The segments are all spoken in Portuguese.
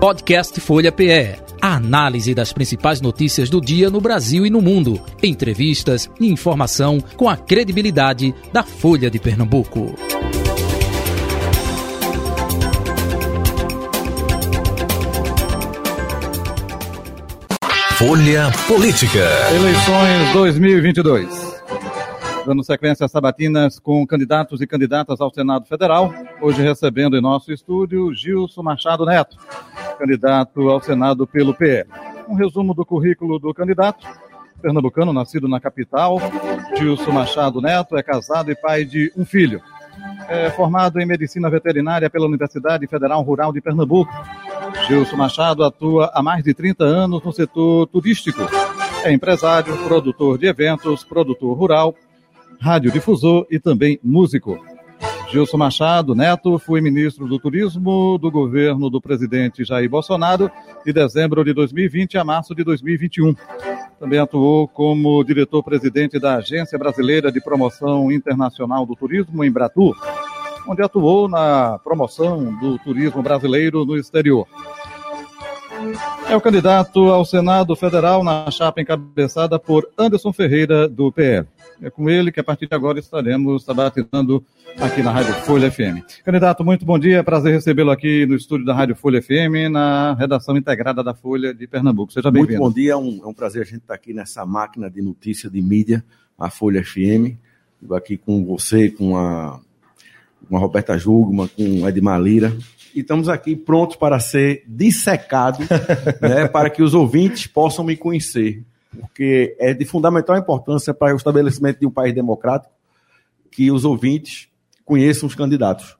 Podcast Folha PE. A análise das principais notícias do dia no Brasil e no mundo. Entrevistas e informação com a credibilidade da Folha de Pernambuco. Folha Política. Eleições 2022 dando sequência às sabatinas com candidatos e candidatas ao Senado Federal. Hoje recebendo em nosso estúdio Gilson Machado Neto, candidato ao Senado pelo PL. Um resumo do currículo do candidato. Pernambucano, nascido na capital. Gilson Machado Neto é casado e pai de um filho. É formado em medicina veterinária pela Universidade Federal Rural de Pernambuco. Gilson Machado atua há mais de 30 anos no setor turístico. É empresário, produtor de eventos, produtor rural, radiodifusor e também músico. Gilson Machado Neto foi ministro do Turismo do governo do presidente Jair Bolsonaro de dezembro de 2020 a março de 2021. Também atuou como diretor-presidente da Agência Brasileira de Promoção Internacional do Turismo, Embratur, onde atuou na promoção do turismo brasileiro no exterior. É o candidato ao Senado Federal na chapa encabeçada por Anderson Ferreira, do PL. É com ele que a partir de agora estaremos debatendo aqui na Rádio Folha FM. Candidato, muito bom dia. Prazer recebê-lo aqui no estúdio da Rádio Folha FM, na redação integrada da Folha de Pernambuco. Seja bem-vindo. Muito bom dia. É um, é um prazer a gente estar aqui nessa máquina de notícia de mídia, a Folha FM. Estou aqui com você, com a, com a Roberta Jugman, com a Edmar Lira. E estamos aqui prontos para ser dissecado, né, para que os ouvintes possam me conhecer porque é de fundamental importância para o estabelecimento de um país democrático que os ouvintes conheçam os candidatos.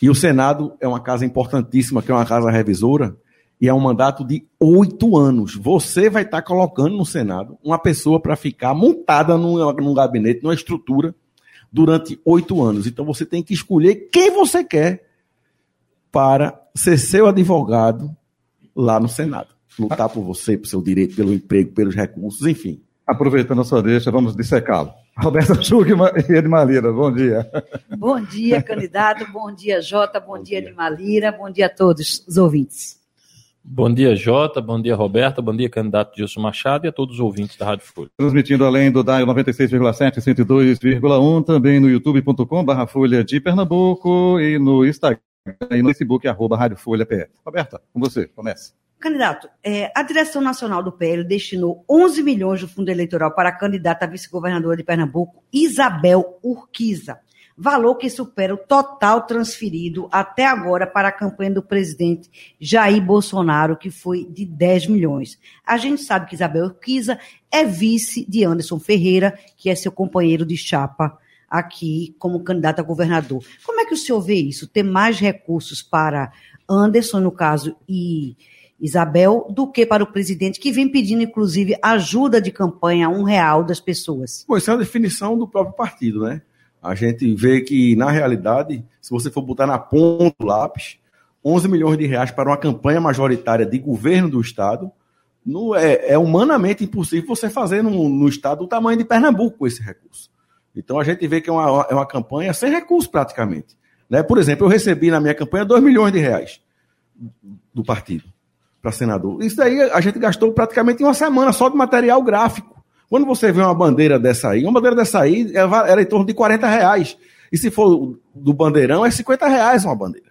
E o Senado é uma casa importantíssima, que é uma casa revisora, e é um mandato de oito anos. Você vai estar colocando no Senado uma pessoa para ficar montada num, num gabinete, numa estrutura, durante oito anos. Então você tem que escolher quem você quer para ser seu advogado lá no Senado lutar por você, por seu direito, pelo emprego, pelos recursos, enfim. Aproveitando a sua deixa, vamos dissecá-lo. Roberta Schugman e Edmalira, bom dia. Bom dia, candidato, bom dia, Jota, bom, bom dia, dia, Edmalira, bom dia a todos os ouvintes. Bom dia, Jota, bom dia, Roberta, bom dia, candidato Gilson Machado e a todos os ouvintes da Rádio Folha. Transmitindo além do DAI 96,7 102,1, também no youtube.com barra Folha de Pernambuco e no Instagram e no Facebook, arroba Rádio Folha PR. Roberta, com você, comece. Candidato, é, a direção nacional do PL destinou 11 milhões do fundo eleitoral para a candidata a vice-governadora de Pernambuco, Isabel Urquiza, valor que supera o total transferido até agora para a campanha do presidente Jair Bolsonaro, que foi de 10 milhões. A gente sabe que Isabel Urquiza é vice de Anderson Ferreira, que é seu companheiro de chapa aqui como candidato a governador. Como é que o senhor vê isso? Ter mais recursos para Anderson, no caso, e Isabel, do que para o presidente, que vem pedindo, inclusive, ajuda de campanha, um real das pessoas. Pois é uma definição do próprio partido, né? A gente vê que, na realidade, se você for botar na ponta do lápis, 11 milhões de reais para uma campanha majoritária de governo do Estado, no, é, é, humanamente impossível você fazer no, no, Estado do tamanho de Pernambuco com esse recurso. Então a gente vê que é uma, é uma campanha sem recurso praticamente. Né? Por exemplo, eu recebi na minha campanha 2 milhões de reais do partido para senador. Isso daí a gente gastou praticamente uma semana só de material gráfico. Quando você vê uma bandeira dessa aí, uma bandeira dessa aí era em torno de 40 reais. E se for do bandeirão, é 50 reais uma bandeira.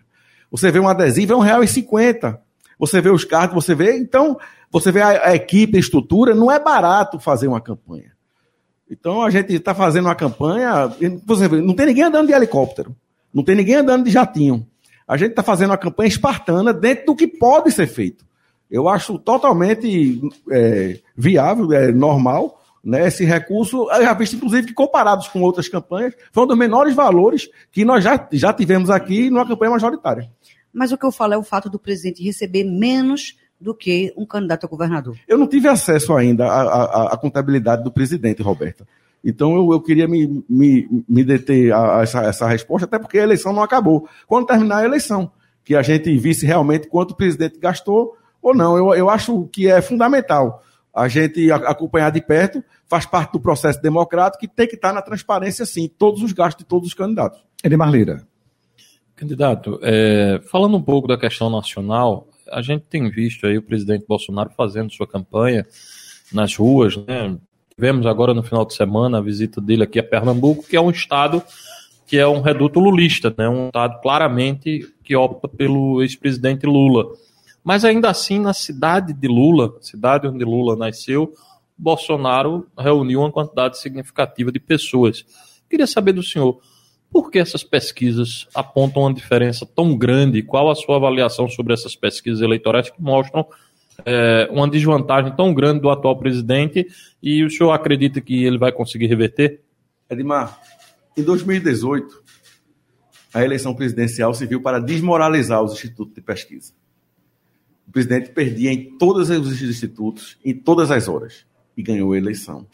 Você vê um adesivo, é um real e cinquenta. Você vê os cards, você vê. Então, você vê a, a equipe, a estrutura, não é barato fazer uma campanha. Então a gente está fazendo uma campanha. Você vê, não tem ninguém andando de helicóptero, não tem ninguém andando de jatinho. A gente está fazendo uma campanha espartana dentro do que pode ser feito. Eu acho totalmente é, viável, é normal, né, esse recurso, já visto inclusive que comparados com outras campanhas, foi um dos menores valores que nós já, já tivemos aqui numa campanha majoritária. Mas o que eu falo é o fato do presidente receber menos do que um candidato a governador. Eu não tive acesso ainda à, à, à contabilidade do presidente, Roberta. Então eu, eu queria me, me, me deter a, a essa, essa resposta, até porque a eleição não acabou. Quando terminar a eleição, que a gente visse realmente quanto o presidente gastou ou não. Eu, eu acho que é fundamental a gente acompanhar de perto, faz parte do processo democrático e tem que estar na transparência, sim, todos os gastos de todos os candidatos. Edmar Lira. Candidato, é, falando um pouco da questão nacional, a gente tem visto aí o presidente Bolsonaro fazendo sua campanha nas ruas, né? Tivemos agora no final de semana a visita dele aqui a Pernambuco, que é um estado que é um reduto lulista, né? Um estado claramente que opta pelo ex-presidente Lula. Mas ainda assim, na cidade de Lula, cidade onde Lula nasceu, Bolsonaro reuniu uma quantidade significativa de pessoas. Queria saber do senhor, por que essas pesquisas apontam uma diferença tão grande? Qual a sua avaliação sobre essas pesquisas eleitorais que mostram é, uma desvantagem tão grande do atual presidente e o senhor acredita que ele vai conseguir reverter? Edmar, em 2018, a eleição presidencial serviu para desmoralizar os institutos de pesquisa. Presidente perdia em todos os institutos, em todas as horas, e ganhou a eleição.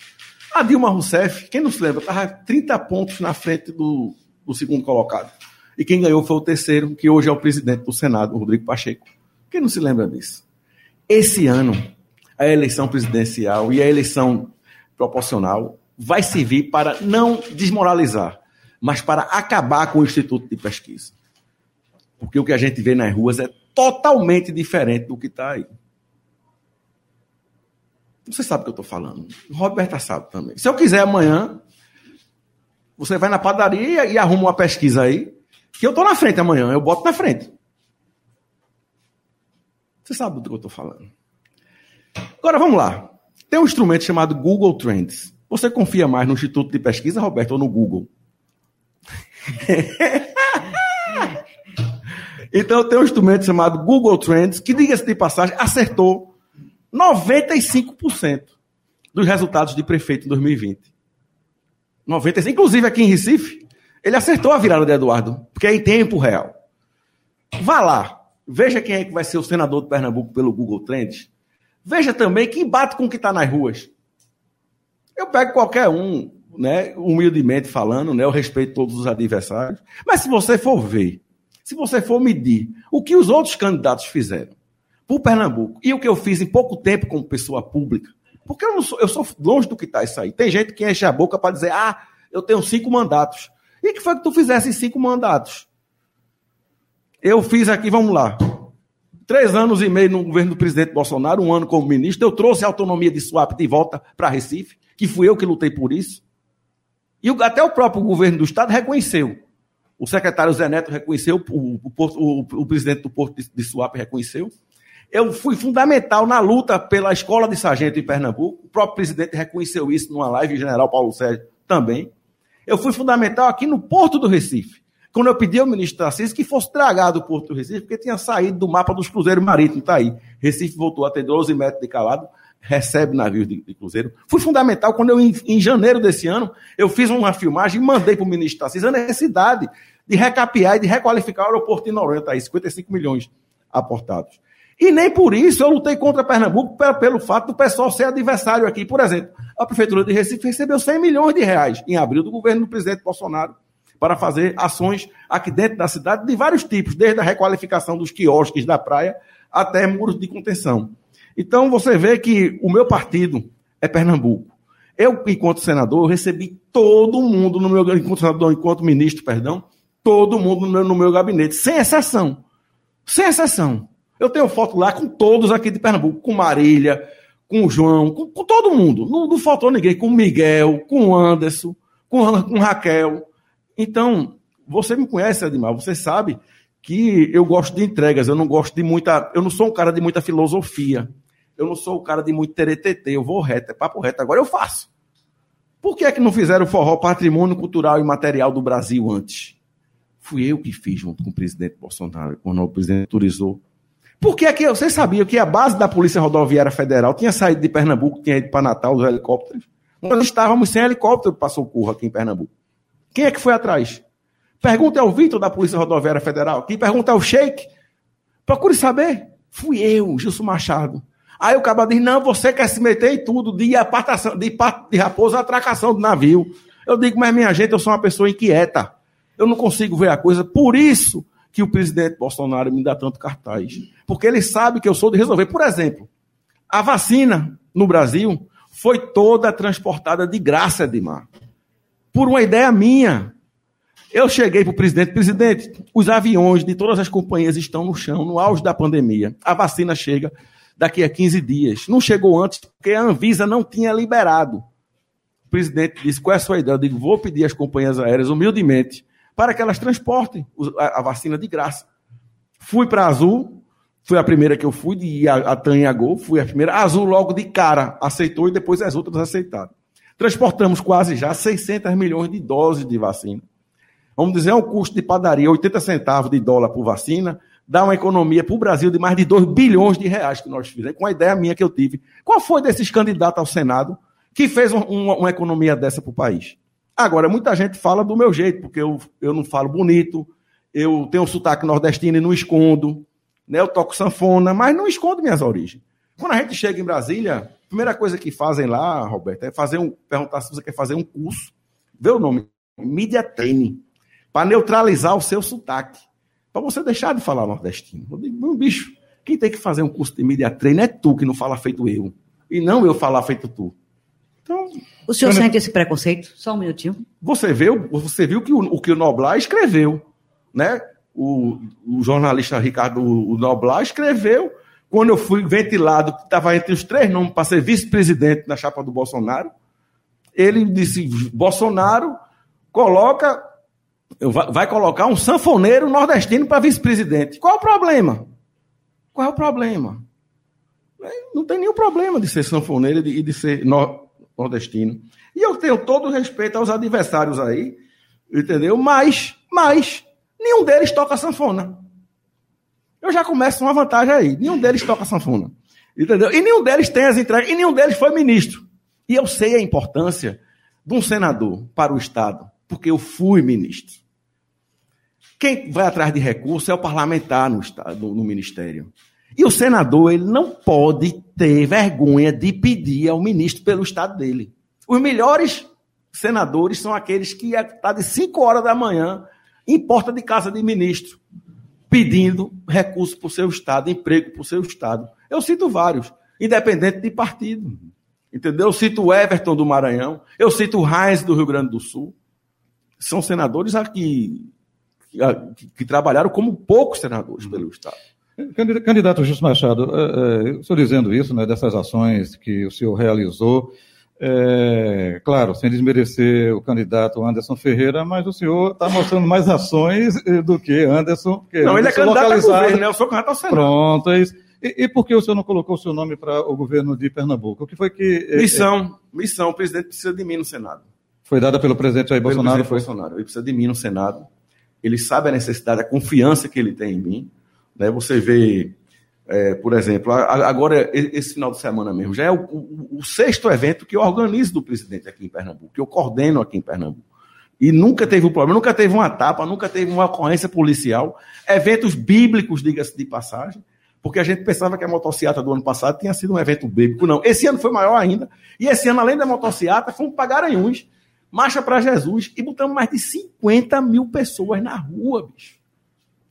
A Dilma Rousseff, quem não se lembra, estava 30 pontos na frente do, do segundo colocado. E quem ganhou foi o terceiro, que hoje é o presidente do Senado, Rodrigo Pacheco. Quem não se lembra disso? Esse ano, a eleição presidencial e a eleição proporcional vai servir para não desmoralizar, mas para acabar com o Instituto de Pesquisa. Porque o que a gente vê nas ruas é totalmente diferente do que está aí. Você sabe o que eu estou falando. Roberta sabe também. Se eu quiser amanhã, você vai na padaria e arruma uma pesquisa aí, que eu estou na frente amanhã, eu boto na frente. Você sabe do que eu estou falando. Agora vamos lá. Tem um instrumento chamado Google Trends. Você confia mais no Instituto de Pesquisa, Roberto, ou no Google? então tem um instrumento chamado Google Trends, que, diga-se de passagem, acertou 95% dos resultados de prefeito em 2020. 95%. Inclusive aqui em Recife, ele acertou a virada de Eduardo, porque é em tempo real. Vá lá, veja quem é que vai ser o senador de Pernambuco pelo Google Trends. Veja também quem bate com o que está nas ruas. Eu pego qualquer um, né, humildemente falando, né, eu respeito todos os adversários. Mas se você for ver, se você for medir o que os outros candidatos fizeram por Pernambuco e o que eu fiz em pouco tempo como pessoa pública, porque eu, sou, eu sou longe do que está isso aí. Tem gente que enche a boca para dizer, ah, eu tenho cinco mandatos. E que foi que tu fizesse cinco mandatos? Eu fiz aqui, vamos lá. Três anos e meio no governo do presidente Bolsonaro, um ano como ministro, eu trouxe a autonomia de Suape de volta para Recife, que fui eu que lutei por isso. E até o próprio governo do estado reconheceu. O secretário Zé Neto reconheceu, o, o, o, presidente do Porto de, de Suape reconheceu. Eu fui fundamental na luta pela escola de sargento em Pernambuco. O próprio presidente reconheceu isso numa live, o general Paulo Sérgio também. Eu fui fundamental aqui no Porto do Recife. Quando eu pedi ao ministro Tarcísio que fosse tragado o Porto do Recife, porque tinha saído do mapa dos cruzeiros marítimos, está aí. Recife voltou a ter 12 metros de calado, recebe navios de, de cruzeiro. Fui fundamental quando eu, em, em, janeiro desse ano, eu fiz uma filmagem e mandei para o ministro Tarcísio a necessidade de recapear e de requalificar o aeroporto de Noronha, tá aí, 55 milhões aportados. E nem por isso eu lutei contra Pernambuco pelo, pelo fato do pessoal ser adversário aqui. Por exemplo, a Prefeitura de Recife recebeu 100 milhões de reais em abril do governo do presidente Bolsonaro para fazer ações aqui dentro da cidade de vários tipos, desde a requalificação dos quiosques da praia até muros de contenção. Então você vê que o meu partido é Pernambuco. Eu, enquanto senador, recebi todo mundo no meu enquanto senador, enquanto ministro, perdão, todo mundo no meu, no meu gabinete, sem exceção. Sem exceção. Eu tenho foto lá com todos aqui de Pernambuco, com Marília, com João, com, com todo mundo. Não, não, faltou ninguém, com Miguel, com Anderson, com, com Raquel. Então, você me conhece, Edmar, você sabe que eu gosto de entregas, eu não gosto de muita. Eu não sou um cara de muita filosofia. Eu não sou o cara de muito teretetê, eu vou reto, é papo reto. Agora eu faço. Por que é que não fizeram o forró patrimônio cultural e material do Brasil antes? Fui eu que fiz junto com o presidente Bolsonaro, quando o presidente autorizou por que é que vocês sabiam que a base da Polícia Rodoviária Federal tinha saído de Pernambuco, tinha ido para Natal dos helicópteros? Nós estávamos sem helicóptero para socorro aqui em Pernambuco. Quem é que foi atrás? Pergunta ao Vitor da Polícia Rodoviária Federal. Quem pergunta ao Sheik. Procure saber. Fui eu, Gilson Machado. Aí o cabra diz: não, você quer se meter em tudo, de apartação, de, de raposa atracação do navio. Eu digo, mas minha gente, eu sou uma pessoa inquieta. Eu não consigo ver a coisa. Por isso que o presidente Bolsonaro me dá tanto cartaz. Porque ele sabe que eu sou de resolver. Por exemplo, a vacina no Brasil foi toda transportada de graça, Edmar. Por uma ideia minha. Eu cheguei para o presidente, presidente, os aviões de todas as companhias estão no chão, no auge da pandemia. A vacina chega daqui a 15 dias. Não chegou antes porque a Anvisa não tinha liberado. O presidente disse: qual é a sua ideia? Eu digo: vou pedir às companhias aéreas, humildemente, para que elas transportem a, vacina de graça. Fui para Azul, foi a primeira que eu fui, de a, a TAM e a Gol, fui a primeira. A Azul logo de cara aceitou e depois as outras aceitaram. Transportamos quase já 600 milhões de doses de vacina. Vamos dizer, é um custo de padaria, 80 centavos de dólar por vacina, dá uma economia para o Brasil de mais de 2 bilhões de reais que nós fizemos, com a ideia minha que eu tive. Qual foi desses candidatos ao Senado que fez um, uma, uma, economia dessa para o país? Agora, muita gente fala do meu jeito, porque eu, eu não falo bonito, eu tenho um sotaque nordestino e não escondo, né? eu toco sanfona, mas não escondo minhas origens. Quando a gente chega em Brasília, a primeira coisa que fazem lá, Roberto, é fazer um, perguntar se você quer fazer um curso, vê o nome, Media Training para neutralizar o seu sotaque. Para você deixar de falar nordestino. Eu digo, meu bicho, quem tem que fazer um curso de media treino é tu que não fala feito eu. E não eu falar feito tu. Então, o senhor sente esse preconceito? Só um minutinho. Você viu, você viu que o, o que o Noblar escreveu, né? O, o jornalista Ricardo o Noblar escreveu quando eu fui ventilado, que estava entre os três nomes para ser vice-presidente na chapa do Bolsonaro. Ele disse: Bolsonaro coloca vai colocar um sanfoneiro nordestino para vice-presidente. Qual o problema? Qual é o problema? Não tem nenhum problema de ser sanfoneiro e de, de, ser nordestino. E eu tenho todo o respeito aos adversários aí, entendeu? Mas, mas, nenhum deles toca sanfona. Eu já começo uma vantagem aí. Nenhum deles toca sanfona. Entendeu? E nenhum deles tem as entregas, e nenhum deles foi ministro. E eu sei a importância de um senador para o Estado, porque eu fui ministro. Quem vai atrás de recurso é o parlamentar no, estado, no ministério. E o senador ele não pode ter vergonha de pedir ao ministro pelo estado dele. Os melhores senadores são aqueles que estão tá de 5 horas da manhã em porta de casa de ministro, pedindo recurso para o seu estado, emprego para o seu estado. Eu cito vários, independente de partido. Entendeu? Eu cito o Everton do Maranhão, eu cito o Heinz do Rio Grande do Sul. São senadores aqui que, que trabalharam como poucos senadores pelo Estado. Candidato Justo Machado, é, é, o senhor dizendo isso, né, dessas ações que o senhor realizou, é, claro, sem desmerecer o candidato Anderson Ferreira, mas o senhor está mostrando mais ações eh, do que Anderson. Que não, Anderson ele é candidato localizado. a governo, né? Eu sou candidato ao Senado. Pronto, é isso. E, e, por que o senhor não colocou o seu nome para o governo de Pernambuco? O que foi que... Missão, missão. O presidente precisa de mim no Senado. Foi dada pelo presidente Jair pelo Bolsonaro? Presidente Bolsonaro. Ele precisa de mim no Senado ele sabe a necessidade, a confiança que ele tem em mim. Né? Você vê, é, por exemplo, agora, esse final de semana mesmo, já é o, o, o, sexto evento que eu organizo do presidente aqui em Pernambuco, que eu coordeno aqui em Pernambuco. E nunca teve um problema, nunca teve uma tapa, nunca teve uma ocorrência policial. Eventos bíblicos, diga-se de passagem, porque a gente pensava que a motocicleta do ano passado tinha sido um evento bíblico. Não, esse ano foi maior ainda. E esse ano, além da motocicleta, fomos para Garanhuns, Marcha para Jesus e botamos mais de 50 mil pessoas na rua, bicho.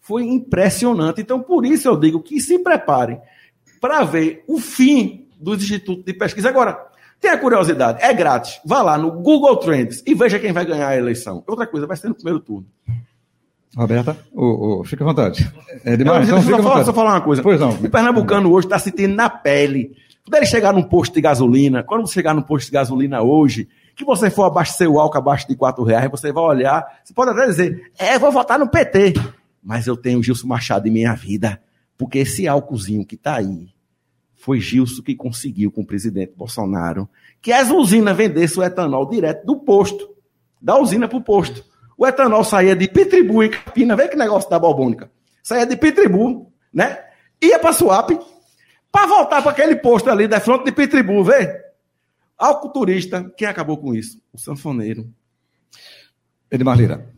Foi impressionante. Então, por isso eu digo que se preparem para ver o fim dos institutos de pesquisa. Agora, tenha curiosidade, é grátis. Vá lá no Google Trends e veja quem vai ganhar a eleição. Outra coisa, vai ser no primeiro turno. Roberta, oh, oh, fica à vontade. É demais, não, então, só, só falar uma coisa. Pois não. O pernambucano hoje está sentindo na pele. Quando ele chegar num posto de gasolina, quando você chegar num posto de gasolina hoje, que você for abastecer o álcool abaixo de 4 reais, você vai olhar, você pode até dizer, é, vou votar no PT. Mas eu tenho Gilson Machado em minha vida, porque esse álcoolzinho que está aí, foi Gilson que conseguiu com o presidente Bolsonaro que as usinas vendessem o etanol direto do posto, da usina para o posto. O etanol saía de Pitribu em Capina, vê que negócio da bobônica. Saía de Pitribu, né? Ia para Suape, para voltar para aquele posto ali da fronte de Pitribu, vê? Alculturista, quem acabou com isso? O sanfoneiro. Edmar Lira.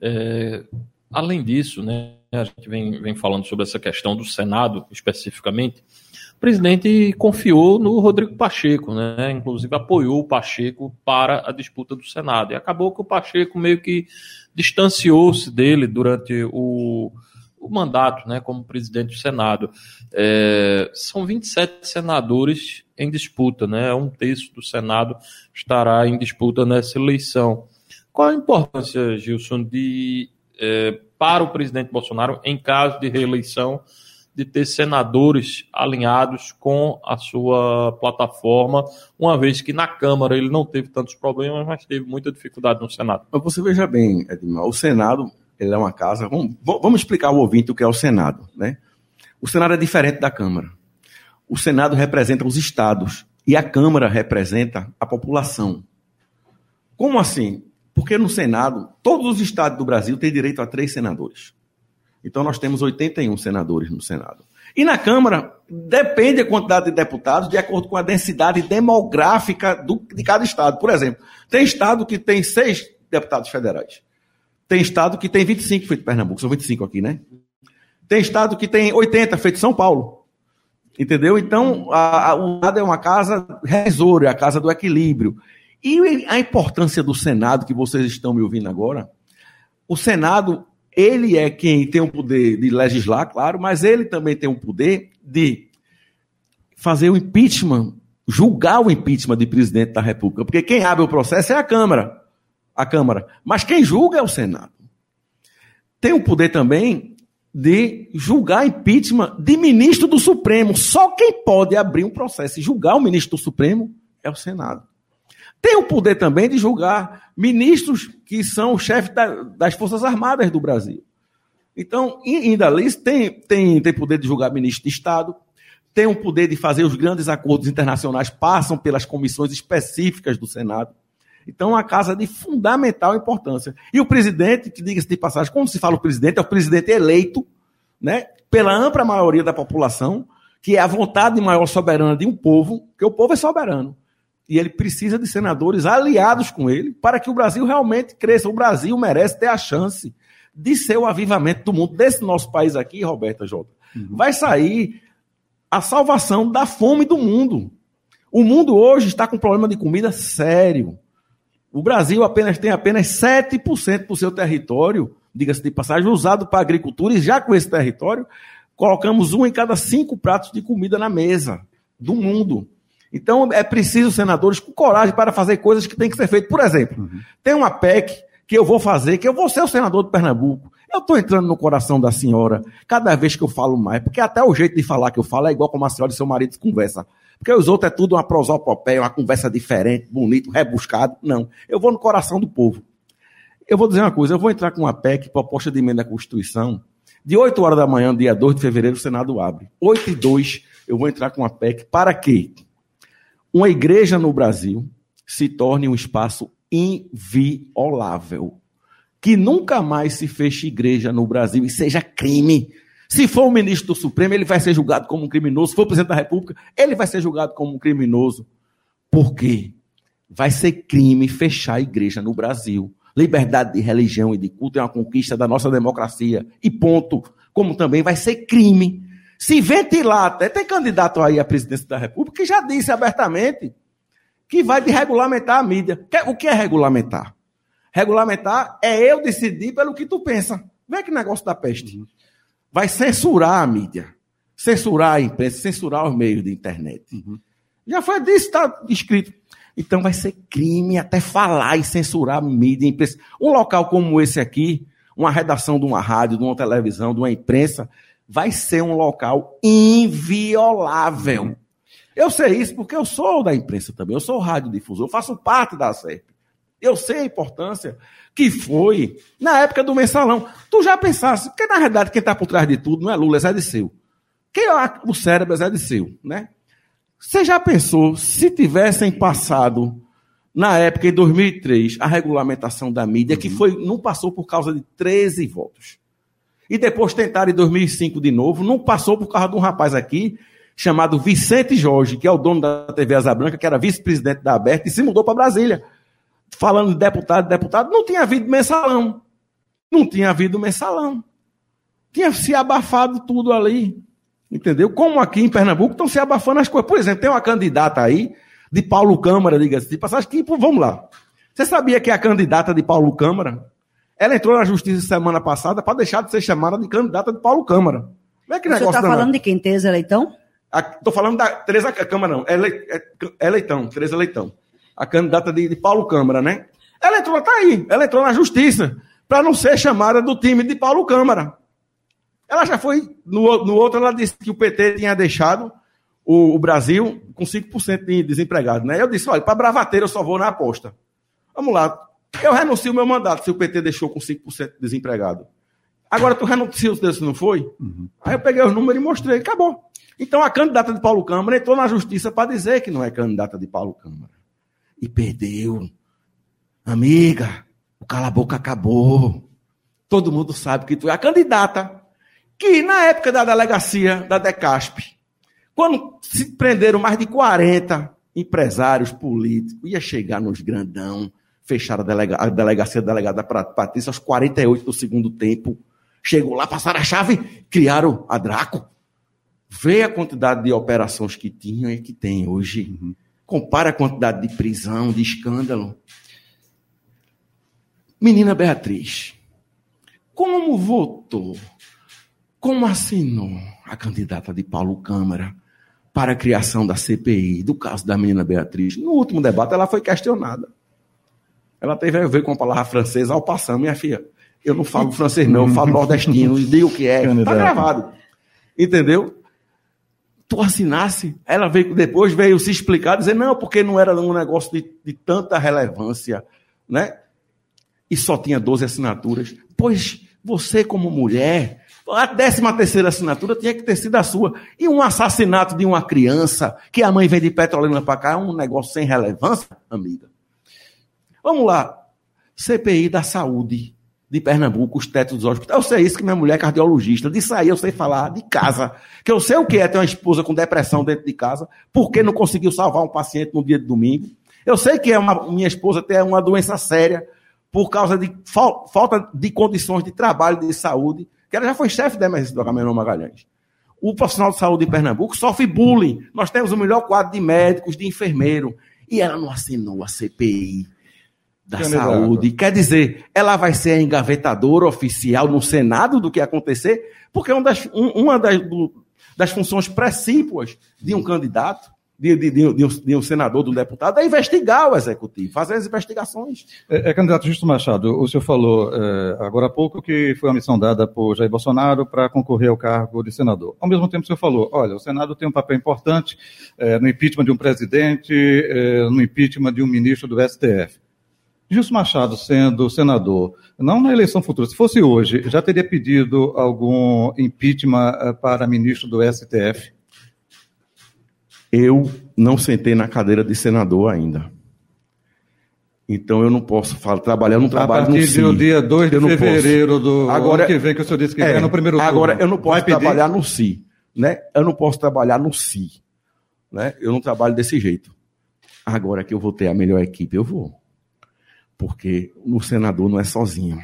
É, além disso, né, a gente vem, vem falando sobre essa questão do Senado, especificamente. O presidente confiou no Rodrigo Pacheco, né? Inclusive apoiou o Pacheco para a disputa do Senado. E acabou que o Pacheco meio que distanciou-se dele durante o, o mandato, né, como presidente do Senado. É, são 27 senadores em disputa, né? Um terço do Senado estará em disputa nessa eleição. Qual a importância, Gilson, de é, para o presidente Bolsonaro, em caso de reeleição, de ter senadores alinhados com a sua plataforma, uma vez que na Câmara ele não teve tantos problemas, mas teve muita dificuldade no Senado. Mas você veja bem, Edmar, o Senado ele é uma casa. Vamos, vamos explicar ao ouvinte o que é o Senado. Né? O Senado é diferente da Câmara. O Senado representa os estados e a Câmara representa a população. Como assim? Porque no Senado, todos os estados do Brasil têm direito a três senadores. Então nós temos 81 senadores no Senado. E na Câmara, depende a quantidade de deputados de acordo com a densidade demográfica do, de cada estado. Por exemplo, tem estado que tem seis deputados federais. Tem estado que tem 25, feito Pernambuco, são 25 aqui, né? Tem estado que tem 80, feito São Paulo. Entendeu? Então, a, a, o Senado é uma casa revisora, é a casa do equilíbrio. E a importância do Senado, que vocês estão me ouvindo agora, o Senado, ele é quem tem o poder de legislar, claro, mas ele também tem o poder de fazer o impeachment, julgar o impeachment de presidente da República. Porque quem abre o processo é a Câmara. A Câmara. Mas quem julga é o Senado. Tem o poder também de julgar impeachment de ministro do Supremo. Só quem pode abrir um processo e julgar o ministro do Supremo é o Senado tem o poder também de julgar ministros que são chefes da, das Forças Armadas do Brasil. Então, ainda ali, tem, tem, tem poder de julgar ministro de Estado, tem o poder de fazer os grandes acordos internacionais, passam pelas comissões específicas do Senado. Então, uma casa de fundamental importância. E o presidente, que diga-se de passagem, como se fala o presidente, é o presidente eleito né, pela ampla maioria da população, que é a vontade maior soberana de um povo, que o povo é soberano e ele precisa de senadores aliados com ele para que o Brasil realmente cresça. O Brasil merece ter a chance de ser o avivamento do mundo. Desse nosso país aqui, Roberta Jota, uhum. vai sair a salvação da fome do mundo. O mundo hoje está com problema de comida sério. O Brasil apenas tem apenas 7% do seu território, diga-se de passagem, usado para agricultura, e já com esse território, colocamos um em cada cinco pratos de comida na mesa do mundo. Então, é preciso senadores com coragem para fazer coisas que têm que ser feitas. Por exemplo, uhum. tem uma PEC que eu vou fazer, que eu vou ser o senador de Pernambuco. Eu estou entrando no coração da senhora cada vez que eu falo mais, porque até o jeito de falar que eu falo é igual como a senhora e seu marido conversa. Porque os outros é tudo uma prosopopeia, uma conversa diferente, bonito, rebuscado. Não. Eu vou no coração do povo. Eu vou dizer uma coisa, eu vou entrar com uma PEC, proposta de emenda à Constituição. De 8 horas da manhã, dia 2 de fevereiro, o Senado abre. 8 e 2, eu vou entrar com uma PEC. Para quê? uma igreja no Brasil se torne um espaço inviolável. Que nunca mais se feche igreja no Brasil e seja crime. Se for o ministro do Supremo, ele vai ser julgado como um criminoso. Se for o presidente da República, ele vai ser julgado como um criminoso. Por quê? Vai ser crime fechar a igreja no Brasil. Liberdade de religião e de culto é uma conquista da nossa democracia. E ponto. Como também vai ser crime se ventilar até. Tem candidato aí à presidência da República que já disse abertamente que vai de regulamentar a mídia. O que é regulamentar? Regulamentar é eu decidir pelo que tu pensa. Vê que negócio da peste. Vai censurar a mídia, censurar a imprensa, censurar os meios de internet. Uhum. Já foi disso, está escrito. Então vai ser crime até falar e censurar a mídia, a imprensa. Um local como esse aqui, uma redação de uma rádio, de uma televisão, de uma imprensa, vai ser um local inviolável. Eu sei isso porque eu sou da imprensa também, eu sou radiodifusor, eu faço parte da SERP. Eu sei a importância que foi na época do mensalão. Tu já pensasse, porque na realidade quem está por trás de tudo não é Lula, é Zé de Seu. Quem é o cérebro é Zé de Seu, né? Você já pensou se tivessem passado na época, em 2003, a regulamentação da mídia, que uhum. foi, não passou por causa de 13 votos. E depois tentaram em 2005 de novo. Não passou por causa de um rapaz aqui, chamado Vicente Jorge, que é o dono da TV Asa Branca, que era vice-presidente da Aberta, e se mudou para Brasília. Falando de deputado, deputado, não tinha havido mensalão. Não tinha havido mensalão. Tinha se abafado tudo ali. Entendeu? Como aqui em Pernambuco estão se abafando as coisas. Por exemplo, tem uma candidata aí, de Paulo Câmara, diga-se de passagem, que, vamos lá. Você sabia que a candidata de Paulo Câmara ela entrou na justiça semana passada para deixar de ser chamada de candidata de Paulo Câmara. Como é que Você está falando de quem? Tereza Leitão? Estou falando da Tereza Câmara, não. É, é, é Leitão, Tereza Leitão. A candidata de, de Paulo Câmara, né? Ela entrou, tá aí, ela entrou na justiça para não ser chamada do time de Paulo Câmara. Ela já foi, no, no outro, ela disse que o PT tinha deixado o, o Brasil com 5% de desempregado. Né? Eu disse: olha, para bravateiro eu só vou na aposta. Vamos lá, eu renuncio o meu mandato se o PT deixou com 5% de desempregado. Agora tu renuncia se não foi? Uhum. Aí eu peguei os números e mostrei, acabou. Então a candidata de Paulo Câmara entrou na justiça para dizer que não é candidata de Paulo Câmara. E perdeu. Amiga, o cala-boca acabou. Todo mundo sabe que tu é a candidata que na época da delegacia da Decasp, quando se prenderam mais de 40 empresários políticos, ia chegar nos grandão, fecharam a, delega, a delegacia delegada para Patrícia aos 48 do segundo tempo. Chegou lá, passaram a chave, criaram a Draco. Vê a quantidade de operações que tinham e que tem hoje. Compara a quantidade de prisão, de escândalo. Menina Beatriz, como votou como assinou a candidata de Paulo Câmara para a criação da CPI, do caso da menina Beatriz? No último debate, ela foi questionada. Ela teve a ver com a palavra francesa ao passar, minha filha. Eu não falo francês, não, eu falo nordestino, digo o que é. Está gravado. Entendeu? Tu assinasse, ela veio depois, veio se explicar, dizer, não, porque não era um negócio de, de tanta relevância, né? E só tinha 12 assinaturas. Pois você, como mulher, a décima terceira assinatura tinha que ter sido a sua. E um assassinato de uma criança, que a mãe vem de Petrolina para cá, é um negócio sem relevância, amiga. Vamos lá. CPI da saúde de Pernambuco, os tetos dos hospitais. Eu sei isso que minha mulher é cardiologista. Disso aí eu sei falar de casa. Que eu sei o que é ter uma esposa com depressão dentro de casa, porque não conseguiu salvar um paciente no dia de domingo. Eu sei que é uma, minha esposa tem uma doença séria por causa de falta de condições de trabalho de saúde que ela já foi chefe da emergência do Agamenon Magalhães. O profissional de saúde de Pernambuco sofre bullying. Nós temos o melhor quadro de médicos, de enfermeiro. E ela não assinou a CPI da que saúde. Quer dizer, ela vai ser a engavetadora oficial no Senado do que acontecer, porque uma das, um, uma das, do, das funções precípuas de um candidato de, de, de, de, um, de, um, senador, de um deputado, é investigar o executivo, fazer as investigações. É, é candidato Justo Machado, o senhor falou é, agora há pouco que foi uma missão dada por Jair Bolsonaro para concorrer ao cargo de senador. Ao mesmo tempo, o senhor falou: olha, o Senado tem um papel importante é, no impeachment de um presidente, é, no impeachment de um ministro do STF. Justo Machado, sendo senador, não na eleição futura, se fosse hoje, já teria pedido algum impeachment é, para ministro do STF? Eu não sentei na cadeira de senador ainda. Então eu não posso falar, trabalhar, eu não trabalho no CI. A partir do dia 2 de fevereiro do agora, ano que vem, que o senhor disse que é, no primeiro turno. Agora, eu não posso trabalhar no CI. Né? Eu não posso trabalhar no CI. Né? Eu não trabalho desse jeito. Agora que eu vou ter a melhor equipe, eu vou. Porque no senador não é sozinho.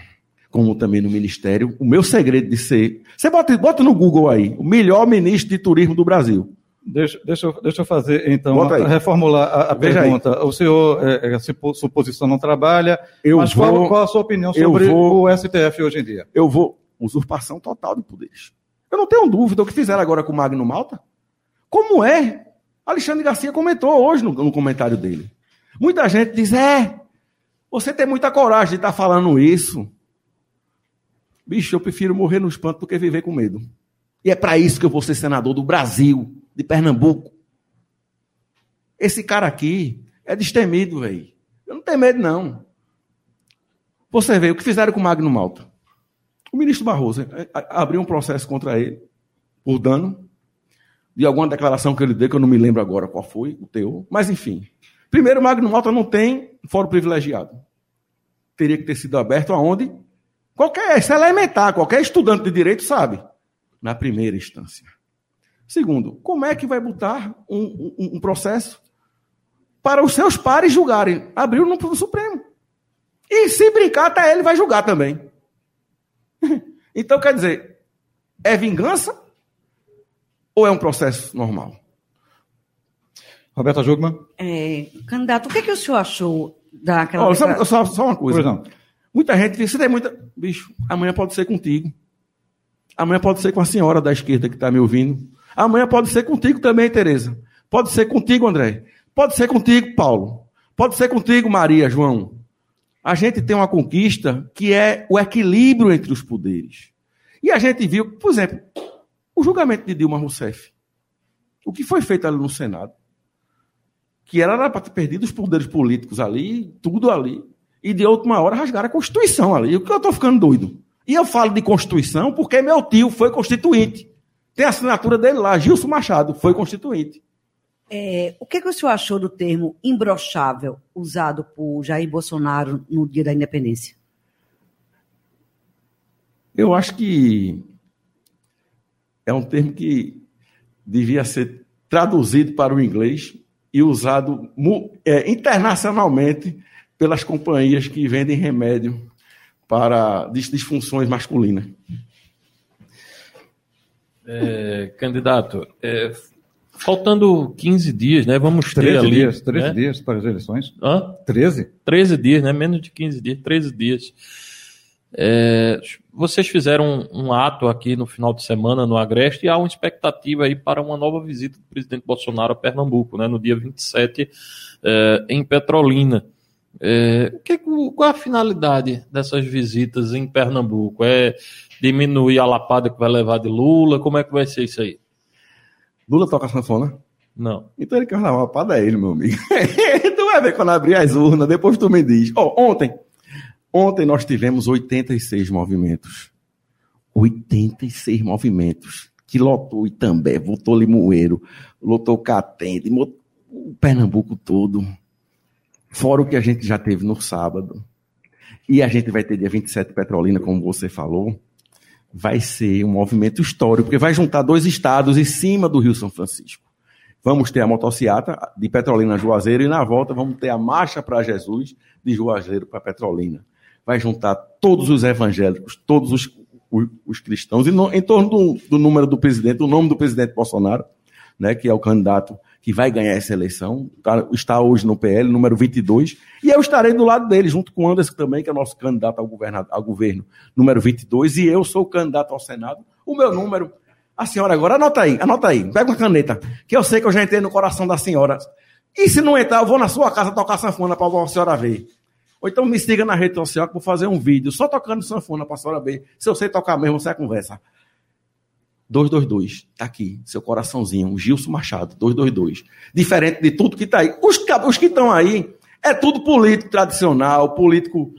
Como também no ministério. O meu segredo de ser. Você bota, bota no Google aí, o melhor ministro de turismo do Brasil. Deixa, deixa, eu, deixa eu fazer, então, reformular a, a pergunta. Aí. O senhor, é, é, sua posição não trabalha, eu mas vou, qual, qual, a sua opinião sobre vou, o STF hoje em dia? Eu vou. Usurpação total de poderes. Eu não tenho dúvida o que fizeram agora com o Magno Malta. Como é? Alexandre Garcia comentou hoje no, no comentário dele. Muita gente diz: é, você tem muita coragem de estar tá falando isso. Bicho, eu prefiro morrer no espanto do que viver com medo. E é para isso que eu vou ser senador do Brasil de Pernambuco. Esse cara aqui é destemido, velho. Eu não tenho medo, não. Você vê o que fizeram com o Magno Malta. O ministro Barroso é, é, abriu um processo contra ele por dano de alguma declaração que ele deu, que eu não me lembro agora qual foi o teor. Mas, enfim. Primeiro, Magno Malta não tem fórum privilegiado. Teria que ter sido aberto aonde? Qualquer, isso é elementar, qualquer estudante de direito sabe. Na primeira instância. Segundo, como é que vai botar um, um, um processo para os seus pares julgarem? Abriu no Supremo. E se brincar, até ele vai julgar também. então, quer dizer, é vingança ou é um processo normal? Roberta Jugman. É, candidato, o que, é que o senhor achou daquela. Oh, só, só, só, uma coisa. Muita gente diz: você tem muita. Bicho, amanhã pode ser contigo. Amanhã pode ser com a senhora da esquerda que está me ouvindo. Amanhã pode ser contigo também, Tereza. Pode ser contigo, André. Pode ser contigo, Paulo. Pode ser contigo, Maria, João. a gente tem uma conquista que é o equilíbrio entre os poderes. E a gente viu, por exemplo, o julgamento de Dilma Rousseff. O que foi feito ali no Senado? Que era para ter perdido os poderes políticos ali, tudo ali. E de última hora rasgaram a Constituição ali. O que eu estou ficando doido? E eu falo de Constituição porque meu tio foi constituinte. Tem a assinatura dele lá, Gilson Machado, foi constituinte. É, o que, que o senhor achou do termo imbrochável usado por Jair Bolsonaro no dia da independência? Eu acho que é um termo que devia ser traduzido para o inglês e usado é, internacionalmente pelas companhias que vendem remédio para disfunções masculinas. É, candidato, é, Faltando 15 dias, né? Vamos ter 13 ali. Dias, 13 né? dias para as eleições. Hã? 13? 13 dias, né? Menos de 15 dias, 13 dias. É, vocês fizeram um, um, ato aqui no final de semana no Agreste e há uma expectativa aí para uma nova visita do presidente Bolsonaro a Pernambuco, né? No dia 27, é, em Petrolina. É, que, qual é a finalidade dessas visitas em Pernambuco? É diminuir a lapada que vai levar de Lula? Como é que vai ser isso aí? Lula toca sanfona? Não. Então ele quer uma lapada é ele, meu amigo. tu vai ver quando abrir as urnas, depois tu me diz. Oh, ontem, ontem nós tivemos 86 movimentos. 86 movimentos. Que lotou Itambé, votou Limoeiro, lotou Catende, o Pernambuco todo. Fora o que a gente já teve no sábado. E a gente vai ter dia 27 Petrolina, como você falou vai ser um movimento histórico, porque vai juntar dois estados em cima do Rio São Francisco. Vamos ter a motociata de Petrolina a Juazeiro e na volta vamos ter a marcha para Jesus de Juazeiro para Petrolina. Vai juntar todos os evangélicos, todos os, os, os cristãos, e no, em torno do, do, número do presidente, do nome do presidente Bolsonaro, né, que é o candidato que vai ganhar essa eleição, tá, está hoje no PL, número 22, e eu estarei do lado dele, junto com o Anderson também, que é nosso candidato ao, ao governo, número 22, e eu sou o candidato ao Senado, o meu número, a senhora agora, anota aí, anota aí, pega uma caneta, que eu sei que eu já entrei no coração da senhora, e se não entrar, eu vou na sua casa tocar sanfona para a senhora ver. Ou então me siga na rede social que vou fazer um vídeo só tocando sanfona para a senhora ver. Se eu sei tocar mesmo, você conversa. 222. Tá aqui, seu coraçãozinho, Gilson Machado, 222. Diferente de tudo que tá aí. Os, os que estão aí, é tudo político tradicional, político.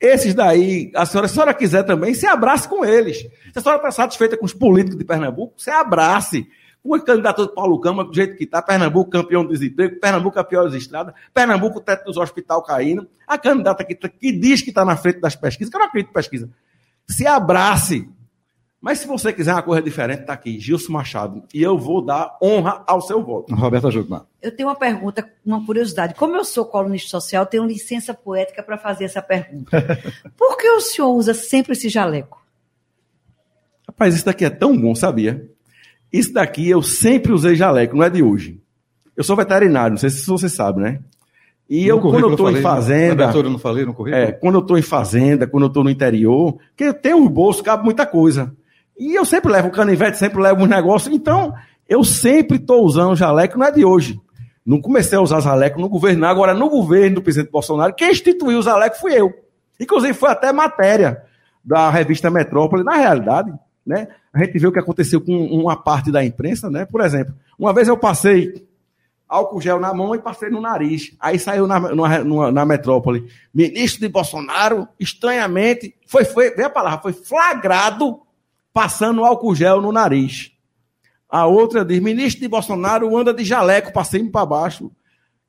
Esses daí, a senhora, se a senhora quiser também, se abrace com eles. Se a senhora está satisfeita com os políticos de Pernambuco, se abrace. Com a candidatura do Paulo Câmara, do jeito que está, Pernambuco campeão do desemprego, Pernambuco a pior das estradas, Pernambuco o teto dos hospitais caindo, a candidata que, que diz que está na frente das pesquisas, que eu não acredito em pesquisa, se abrace, mas se você quiser uma coisa diferente, está aqui, Gilson Machado. E eu vou dar honra ao seu voto. Roberta Jugman. Eu tenho uma pergunta, uma curiosidade. Como eu sou colunista social, tenho licença poética para fazer essa pergunta. Por que o senhor usa sempre esse jaleco? Rapaz, isso daqui é tão bom, sabia? Isso daqui eu sempre usei jaleco, não é de hoje. Eu sou veterinário, não sei se você sabe, né? E no eu, quando eu estou em fazenda. Eu não falei no currículo? É, quando eu estou em fazenda, quando eu estou no interior, que tem os bolsos, cabe muita coisa. E eu sempre levo o canivete, sempre levo os negócios. Então, eu sempre estou usando jaleco, não é de hoje. Não comecei a usar jaleco no governo, agora no governo do presidente Bolsonaro, quem instituiu o jaleco fui eu. Inclusive, foi até matéria da revista Metrópole. Na realidade, né, a gente viu o que aconteceu com uma parte da imprensa, né? Por exemplo, uma vez eu passei álcool gel na mão e passei no nariz. Aí saiu na, na, metrópole. Ministro de Bolsonaro, estranhamente, foi, foi, vê a palavra, foi flagrado passando álcool gel no nariz. A outra diz: ministro de Bolsonaro anda de jaleco para cima e para baixo.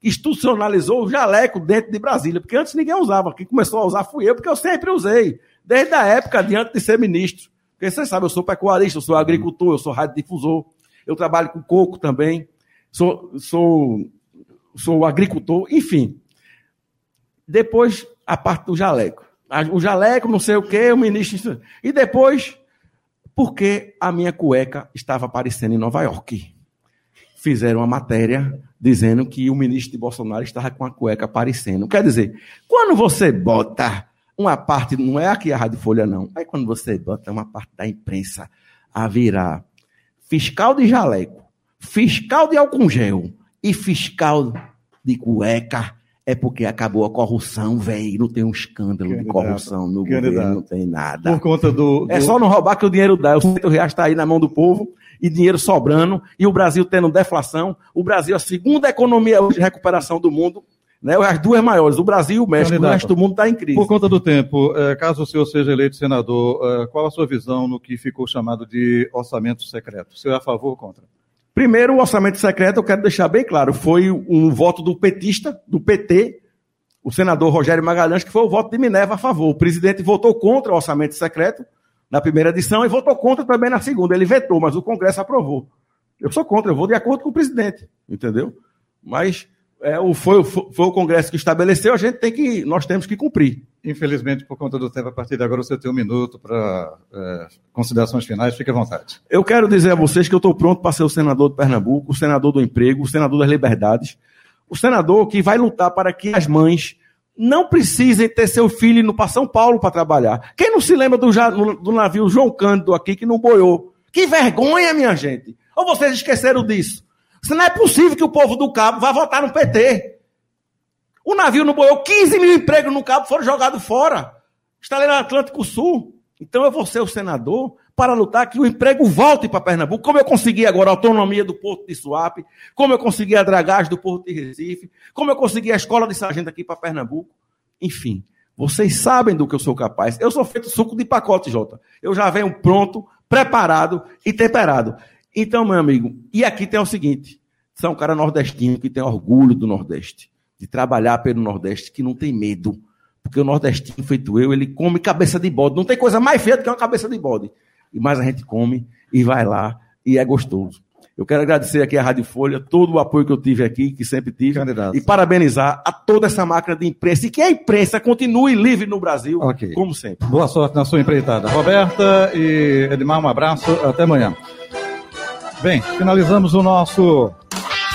Institucionalizou o jaleco dentro de Brasília, porque antes ninguém usava. Quem começou a usar fui eu, porque eu sempre usei, desde a época diante de ser ministro. Porque você sabe, eu sou pecuarista, eu sou agricultor, eu sou radiodifusor, eu trabalho com coco também, sou, sou, sou agricultor, enfim. Depois, a parte do jaleco. O jaleco, não sei o quê, o ministro. E depois, porque a minha cueca estava aparecendo em Nova York. Fizeram uma matéria dizendo que o ministro de Bolsonaro estava com a cueca aparecendo. Quer dizer, quando você bota uma parte, não é aqui a Rádio Folha, não, é quando você bota uma parte da imprensa a virar fiscal de jaleco, fiscal de álcool gel e fiscal de cueca, é porque acabou a corrupção, velho. Não tem um escândalo de Candidato. corrupção no Candidato. governo, não tem nada. Por conta do. É do- só não roubar que o dinheiro dá. Os 100 reais está aí na mão do povo e dinheiro sobrando e o Brasil tendo deflação. O Brasil é a segunda economia de recuperação do mundo. Né? As duas maiores, o Brasil e o México. Candidato. O resto do mundo está em crise. Por conta do tempo, eh, caso o senhor seja eleito senador, eh, qual a sua visão no que ficou chamado de orçamento secreto? O senhor é a favor ou contra? Primeiro, o orçamento secreto, eu quero deixar bem claro, foi um voto do petista, do PT, o senador Rogério Magalhães, que foi o voto de Minerva a favor. O presidente votou contra o orçamento secreto na primeira edição e votou contra também na segunda. Ele vetou, mas o Congresso aprovou. Eu sou contra, eu vou de acordo com o presidente, entendeu? Mas é, o, foi, foi, o Congresso que estabeleceu, a gente tem que, nós temos que cumprir. Infelizmente, por conta do tempo, a partir de agora você tem um minuto para eh, considerações finais. Fique à vontade. Eu quero dizer a vocês que eu estou pronto para ser o senador de Pernambuco, o senador do emprego, o senador das liberdades, o senador que vai lutar para que as mães não precisem ter seu filho indo para São Paulo para trabalhar. Quem não se lembra do, do navio João Cândido aqui que não boiou? Que vergonha, minha gente! Ou vocês esqueceram disso? Se não é possível que o povo do Cabo vá votar no PT. O navio não boiou, 15 mil empregos no Cabo foram jogados fora. Está ali no Atlântico Sul. Então eu vou ser o senador para lutar que o emprego volte para Pernambuco, como eu consegui agora a autonomia do Porto de Suape, como eu consegui a dragagem do Porto de Recife, como eu consegui a escola de sargento aqui para Pernambuco. Enfim, vocês sabem do que eu sou capaz. Eu sou feito suco de pacote, Jota. Eu já venho pronto, preparado e temperado. Então, meu amigo, e aqui tem o seguinte: é um cara nordestino que tem orgulho do Nordeste, de trabalhar pelo Nordeste, que não tem medo. Porque o nordestino feito eu, ele come cabeça de bode. Não tem coisa mais feia do que uma cabeça de bode. E mais a gente come e vai lá e é gostoso. Eu quero agradecer aqui à Rádio Folha, todo o apoio que eu tive aqui, que sempre tive, Candidato. e parabenizar a toda essa máquina de imprensa e que a imprensa continue livre no Brasil, Ok. como sempre. Boa sorte na sua empreitada. Roberta e Edmar, um abraço. Até amanhã. Bem, finalizamos o nosso.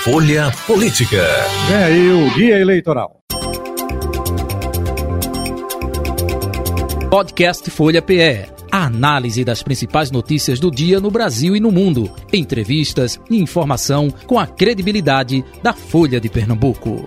Folha Política. Vem aí o Guia Eleitoral. Podcast Folha PE. A análise das principais notícias do dia no Brasil e no mundo. Entrevistas e informação com a credibilidade da Folha de Pernambuco.